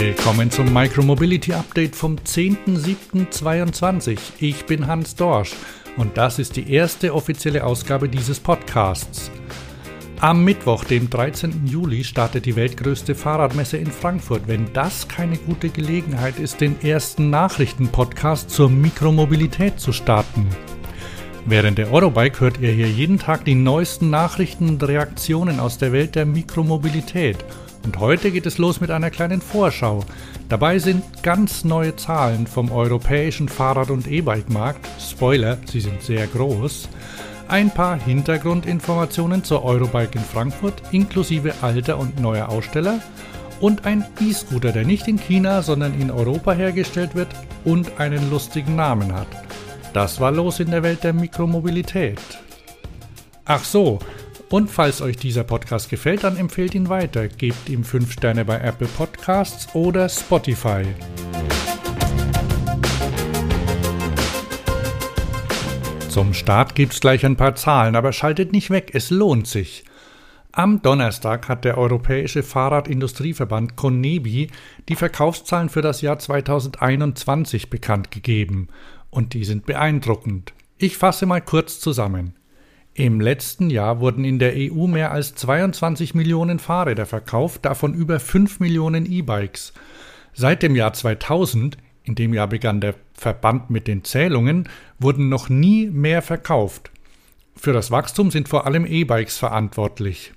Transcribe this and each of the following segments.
Willkommen zum Micromobility Update vom 10.07.22. Ich bin Hans Dorsch und das ist die erste offizielle Ausgabe dieses Podcasts. Am Mittwoch, dem 13. Juli, startet die weltgrößte Fahrradmesse in Frankfurt. Wenn das keine gute Gelegenheit ist, den ersten Nachrichtenpodcast zur Mikromobilität zu starten. Während der Eurobike hört ihr hier jeden Tag die neuesten Nachrichten und Reaktionen aus der Welt der Mikromobilität – und heute geht es los mit einer kleinen Vorschau. Dabei sind ganz neue Zahlen vom europäischen Fahrrad- und E-Bike-Markt. Spoiler, sie sind sehr groß. Ein paar Hintergrundinformationen zur Eurobike in Frankfurt inklusive alter und neuer Aussteller und ein E-Scooter, der nicht in China, sondern in Europa hergestellt wird und einen lustigen Namen hat. Das war los in der Welt der Mikromobilität. Ach so, und falls euch dieser Podcast gefällt, dann empfehlt ihn weiter. Gebt ihm 5 Sterne bei Apple Podcasts oder Spotify. Zum Start gibt's gleich ein paar Zahlen, aber schaltet nicht weg, es lohnt sich. Am Donnerstag hat der Europäische Fahrradindustrieverband CONEBI die Verkaufszahlen für das Jahr 2021 bekannt gegeben. Und die sind beeindruckend. Ich fasse mal kurz zusammen. Im letzten Jahr wurden in der EU mehr als 22 Millionen Fahrräder verkauft, davon über 5 Millionen E-Bikes. Seit dem Jahr 2000, in dem Jahr begann der Verband mit den Zählungen, wurden noch nie mehr verkauft. Für das Wachstum sind vor allem E-Bikes verantwortlich.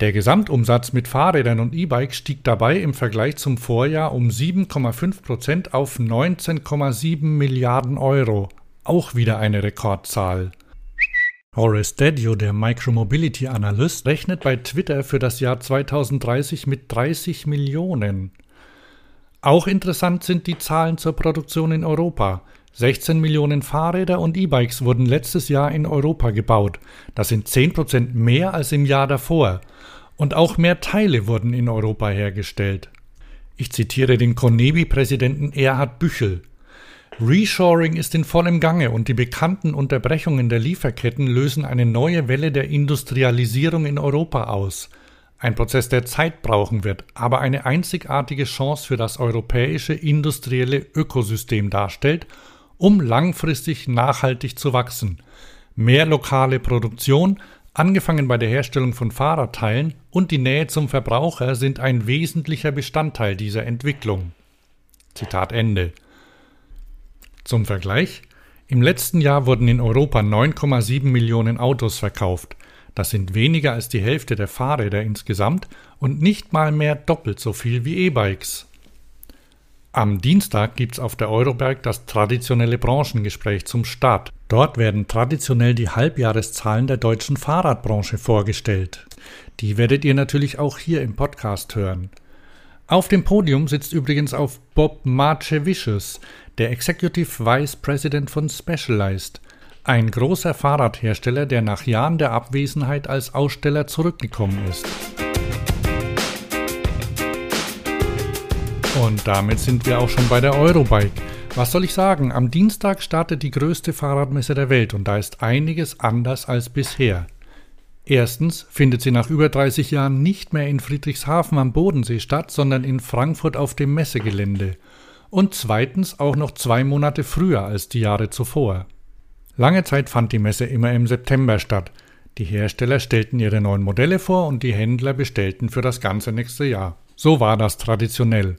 Der Gesamtumsatz mit Fahrrädern und E-Bikes stieg dabei im Vergleich zum Vorjahr um 7,5 Prozent auf 19,7 Milliarden Euro. Auch wieder eine Rekordzahl. Horace Dadio, der Micromobility-Analyst, rechnet bei Twitter für das Jahr 2030 mit 30 Millionen. Auch interessant sind die Zahlen zur Produktion in Europa. 16 Millionen Fahrräder und E-Bikes wurden letztes Jahr in Europa gebaut. Das sind 10 Prozent mehr als im Jahr davor. Und auch mehr Teile wurden in Europa hergestellt. Ich zitiere den Conebi-Präsidenten Erhard Büchel. Reshoring ist in vollem Gange und die bekannten Unterbrechungen der Lieferketten lösen eine neue Welle der Industrialisierung in Europa aus. Ein Prozess, der Zeit brauchen wird, aber eine einzigartige Chance für das europäische industrielle Ökosystem darstellt, um langfristig nachhaltig zu wachsen. Mehr lokale Produktion, angefangen bei der Herstellung von Fahrradteilen und die Nähe zum Verbraucher sind ein wesentlicher Bestandteil dieser Entwicklung. Zitat Ende. Zum Vergleich, im letzten Jahr wurden in Europa 9,7 Millionen Autos verkauft. Das sind weniger als die Hälfte der Fahrräder insgesamt und nicht mal mehr doppelt so viel wie E-Bikes. Am Dienstag gibt's auf der Euroberg das traditionelle Branchengespräch zum Start. Dort werden traditionell die Halbjahreszahlen der deutschen Fahrradbranche vorgestellt. Die werdet ihr natürlich auch hier im Podcast hören. Auf dem Podium sitzt übrigens auf Bob Marchevicius, der Executive Vice President von Specialized, ein großer Fahrradhersteller, der nach Jahren der Abwesenheit als Aussteller zurückgekommen ist. Und damit sind wir auch schon bei der Eurobike. Was soll ich sagen? Am Dienstag startet die größte Fahrradmesse der Welt und da ist einiges anders als bisher. Erstens findet sie nach über 30 Jahren nicht mehr in Friedrichshafen am Bodensee statt, sondern in Frankfurt auf dem Messegelände. Und zweitens auch noch zwei Monate früher als die Jahre zuvor. Lange Zeit fand die Messe immer im September statt. Die Hersteller stellten ihre neuen Modelle vor und die Händler bestellten für das ganze nächste Jahr. So war das traditionell.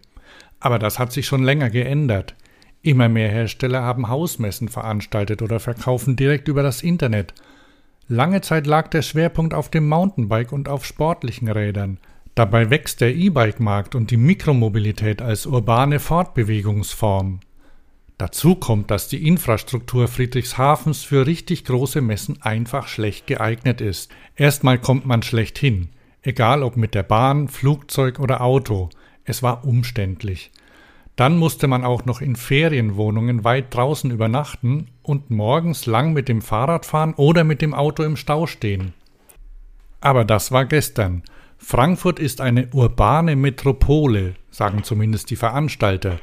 Aber das hat sich schon länger geändert. Immer mehr Hersteller haben Hausmessen veranstaltet oder verkaufen direkt über das Internet – Lange Zeit lag der Schwerpunkt auf dem Mountainbike und auf sportlichen Rädern. Dabei wächst der E-Bike-Markt und die Mikromobilität als urbane Fortbewegungsform. Dazu kommt, dass die Infrastruktur Friedrichshafens für richtig große Messen einfach schlecht geeignet ist. Erstmal kommt man schlecht hin, egal ob mit der Bahn, Flugzeug oder Auto. Es war umständlich. Dann musste man auch noch in Ferienwohnungen weit draußen übernachten und morgens lang mit dem Fahrrad fahren oder mit dem Auto im Stau stehen. Aber das war gestern. Frankfurt ist eine urbane Metropole, sagen zumindest die Veranstalter.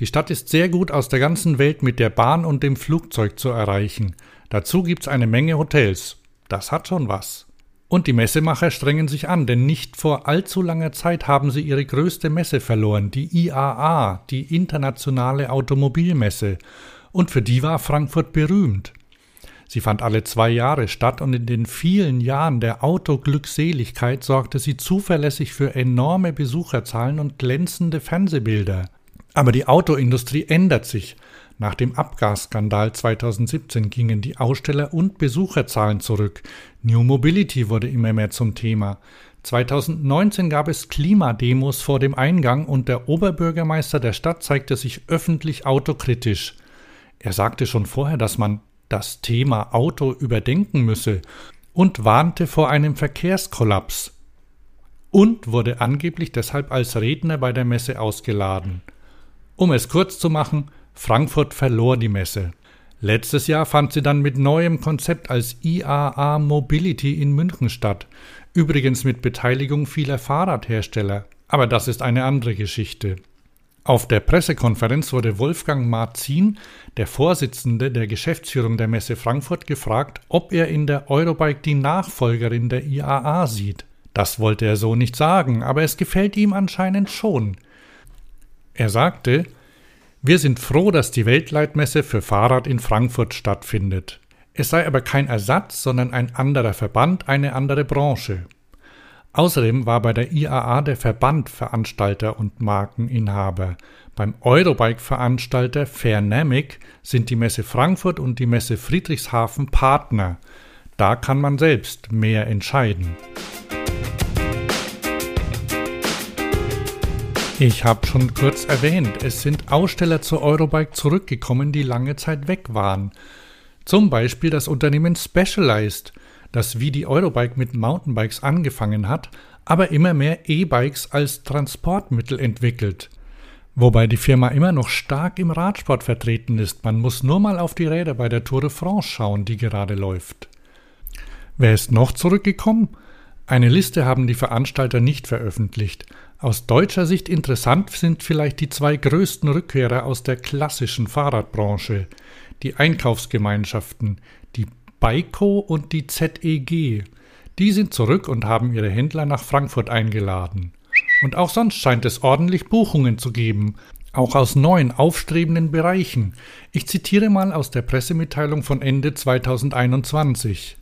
Die Stadt ist sehr gut aus der ganzen Welt mit der Bahn und dem Flugzeug zu erreichen. Dazu gibt's eine Menge Hotels. Das hat schon was. Und die Messemacher strengen sich an, denn nicht vor allzu langer Zeit haben sie ihre größte Messe verloren, die IAA, die Internationale Automobilmesse. Und für die war Frankfurt berühmt. Sie fand alle zwei Jahre statt und in den vielen Jahren der Autoglückseligkeit sorgte sie zuverlässig für enorme Besucherzahlen und glänzende Fernsehbilder. Aber die Autoindustrie ändert sich. Nach dem Abgasskandal 2017 gingen die Aussteller- und Besucherzahlen zurück. New Mobility wurde immer mehr zum Thema. 2019 gab es Klimademos vor dem Eingang und der Oberbürgermeister der Stadt zeigte sich öffentlich autokritisch. Er sagte schon vorher, dass man das Thema Auto überdenken müsse und warnte vor einem Verkehrskollaps und wurde angeblich deshalb als Redner bei der Messe ausgeladen. Um es kurz zu machen, Frankfurt verlor die Messe. Letztes Jahr fand sie dann mit neuem Konzept als IAA Mobility in München statt, übrigens mit Beteiligung vieler Fahrradhersteller. Aber das ist eine andere Geschichte. Auf der Pressekonferenz wurde Wolfgang Marzin, der Vorsitzende der Geschäftsführung der Messe Frankfurt, gefragt, ob er in der Eurobike die Nachfolgerin der IAA sieht. Das wollte er so nicht sagen, aber es gefällt ihm anscheinend schon. Er sagte, wir sind froh, dass die Weltleitmesse für Fahrrad in Frankfurt stattfindet. Es sei aber kein Ersatz, sondern ein anderer Verband, eine andere Branche. Außerdem war bei der IAA der Verband Veranstalter und Markeninhaber. Beim Eurobike-Veranstalter Fairnamic sind die Messe Frankfurt und die Messe Friedrichshafen Partner. Da kann man selbst mehr entscheiden. Ich habe schon kurz erwähnt, es sind Aussteller zur Eurobike zurückgekommen, die lange Zeit weg waren. Zum Beispiel das Unternehmen Specialized – das wie die Eurobike mit Mountainbikes angefangen hat, aber immer mehr E-Bikes als Transportmittel entwickelt. Wobei die Firma immer noch stark im Radsport vertreten ist. Man muss nur mal auf die Räder bei der Tour de France schauen, die gerade läuft. Wer ist noch zurückgekommen? Eine Liste haben die Veranstalter nicht veröffentlicht. Aus deutscher Sicht interessant sind vielleicht die zwei größten Rückkehrer aus der klassischen Fahrradbranche, die Einkaufsgemeinschaften, die Baiko und die ZEG. Die sind zurück und haben ihre Händler nach Frankfurt eingeladen. Und auch sonst scheint es ordentlich Buchungen zu geben, auch aus neuen, aufstrebenden Bereichen. Ich zitiere mal aus der Pressemitteilung von Ende 2021.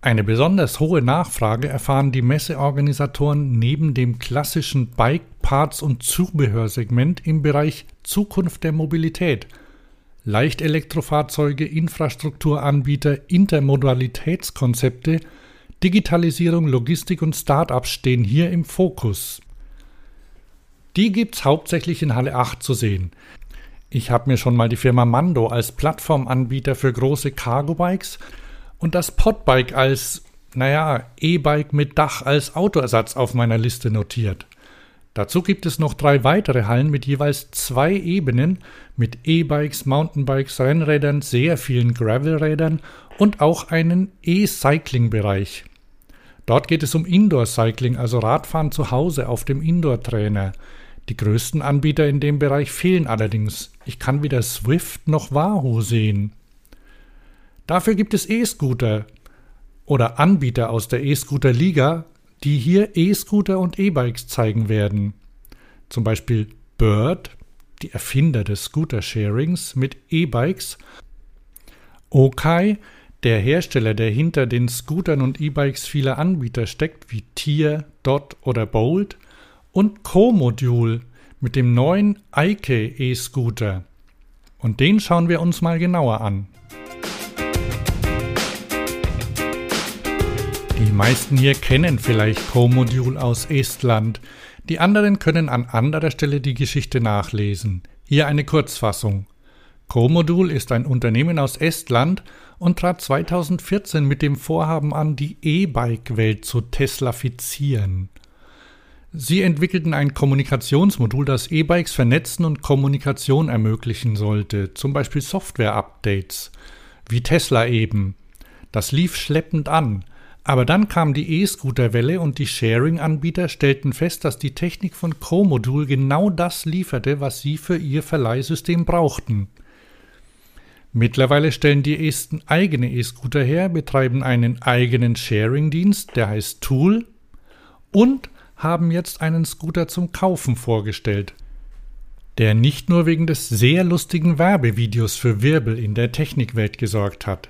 Eine besonders hohe Nachfrage erfahren die Messeorganisatoren neben dem klassischen Bike, Parts und Zubehörsegment im Bereich Zukunft der Mobilität – Leichtelektrofahrzeuge, Infrastrukturanbieter, Intermodalitätskonzepte, Digitalisierung, Logistik und Start-ups stehen hier im Fokus. Die gibt's hauptsächlich in Halle 8 zu sehen. Ich habe mir schon mal die Firma Mando als Plattformanbieter für große Cargo-Bikes und das Podbike als, naja, E-Bike mit Dach als Autoersatz auf meiner Liste notiert. Dazu gibt es noch drei weitere Hallen mit jeweils zwei Ebenen mit E-Bikes, Mountainbikes, Rennrädern, sehr vielen Gravelrädern und auch einen E-Cycling-Bereich. Dort geht es um Indoor-Cycling, also Radfahren zu Hause auf dem Indoor-Trainer. Die größten Anbieter in dem Bereich fehlen allerdings. Ich kann weder Swift noch Wahoo sehen. Dafür gibt es E-Scooter oder Anbieter aus der E-Scooter-Liga, die hier E-Scooter und E-Bikes zeigen werden. Zum Beispiel Bird, die Erfinder des Scooter-Sharings mit E-Bikes, Okai, der Hersteller, der hinter den Scootern und E-Bikes vieler Anbieter steckt, wie Tier, Dot oder Bolt, und Co-Module mit dem neuen Eike E-Scooter. Und den schauen wir uns mal genauer an. Meisten hier kennen vielleicht Co-Module aus Estland. Die anderen können an anderer Stelle die Geschichte nachlesen. Hier eine Kurzfassung. Co-Module ist ein Unternehmen aus Estland und trat 2014 mit dem Vorhaben an, die E-Bike-Welt zu teslafizieren. Sie entwickelten ein Kommunikationsmodul, das E-Bikes vernetzen und Kommunikation ermöglichen sollte, zum Beispiel Software-Updates, wie Tesla eben. Das lief schleppend an. Aber dann kam die E-Scooter-Welle und die Sharing-Anbieter stellten fest, dass die Technik von Co-Modul genau das lieferte, was sie für ihr Verleihsystem brauchten. Mittlerweile stellen die Esten eigene E-Scooter her, betreiben einen eigenen Sharing-Dienst, der heißt Tool, und haben jetzt einen Scooter zum Kaufen vorgestellt, der nicht nur wegen des sehr lustigen Werbevideos für Wirbel in der Technikwelt gesorgt hat.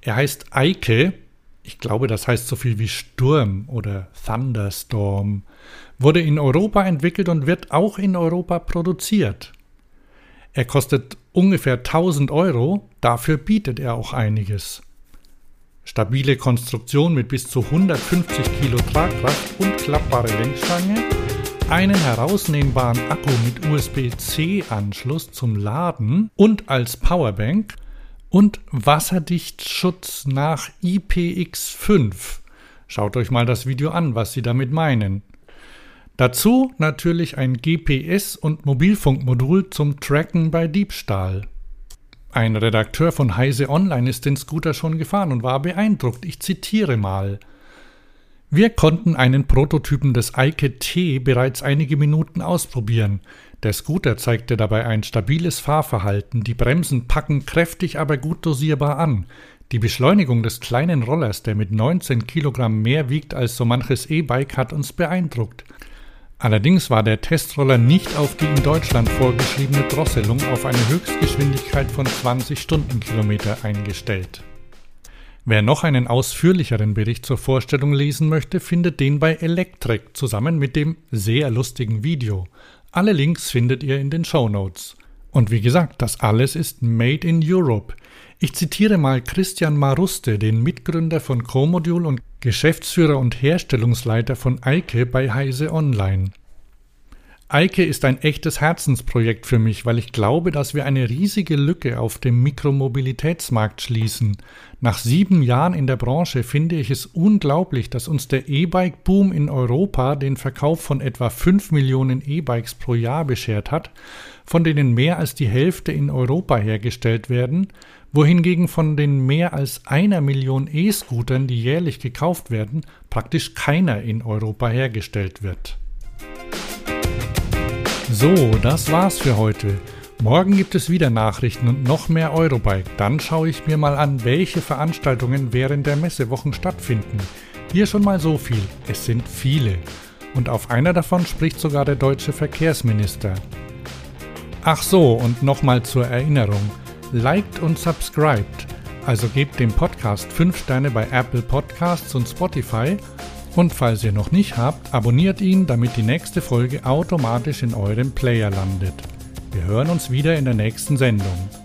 Er heißt Eike, ich glaube, das heißt so viel wie Sturm oder Thunderstorm, wurde in Europa entwickelt und wird auch in Europa produziert. Er kostet ungefähr 1000 Euro, dafür bietet er auch einiges. Stabile Konstruktion mit bis zu 150 Kilo Tragkraft und klappbare Lenkstange, einen herausnehmbaren Akku mit USB-C-Anschluss zum Laden und als Powerbank und Wasserdichtschutz nach IPX5. Schaut euch mal das Video an, was sie damit meinen. Dazu natürlich ein GPS- und Mobilfunkmodul zum Tracken bei Diebstahl. Ein Redakteur von Heise Online ist den Scooter schon gefahren und war beeindruckt. Ich zitiere mal. Wir konnten einen Prototypen des Eike T bereits einige Minuten ausprobieren. Der Scooter zeigte dabei ein stabiles Fahrverhalten, die Bremsen packen kräftig, aber gut dosierbar an. Die Beschleunigung des kleinen Rollers, der mit 19 Kilogramm mehr wiegt als so manches E-Bike, hat uns beeindruckt. Allerdings war der Testroller nicht auf die in Deutschland vorgeschriebene Drosselung auf eine Höchstgeschwindigkeit von 20 Stundenkilometer eingestellt. Wer noch einen ausführlicheren Bericht zur Vorstellung lesen möchte, findet den bei Electrek zusammen mit dem sehr lustigen Video. Alle Links findet ihr in den Show Notes. Und wie gesagt, das alles ist Made in Europe. Ich zitiere mal Christian Maruste, den Mitgründer von Comodule und Geschäftsführer und Herstellungsleiter von Eike bei Heise Online. Eike ist ein echtes Herzensprojekt für mich, weil ich glaube, dass wir eine riesige Lücke auf dem Mikromobilitätsmarkt schließen. Nach sieben Jahren in der Branche finde ich es unglaublich, dass uns der E-Bike-Boom in Europa den Verkauf von etwa fünf Millionen E-Bikes pro Jahr beschert hat, von denen mehr als die Hälfte in Europa hergestellt werden, wohingegen von den mehr als einer Million E-Scootern, die jährlich gekauft werden, praktisch keiner in Europa hergestellt wird. So, das war's für heute. Morgen gibt es wieder Nachrichten und noch mehr Eurobike. Dann schaue ich mir mal an, welche Veranstaltungen während der Messewochen stattfinden. Hier schon mal so viel. Es sind viele. Und auf einer davon spricht sogar der deutsche Verkehrsminister. Ach so, und nochmal zur Erinnerung liked und subscribed. Also gebt dem Podcast 5 Sterne bei Apple Podcasts und Spotify. Und falls ihr noch nicht habt, abonniert ihn, damit die nächste Folge automatisch in eurem Player landet. Wir hören uns wieder in der nächsten Sendung.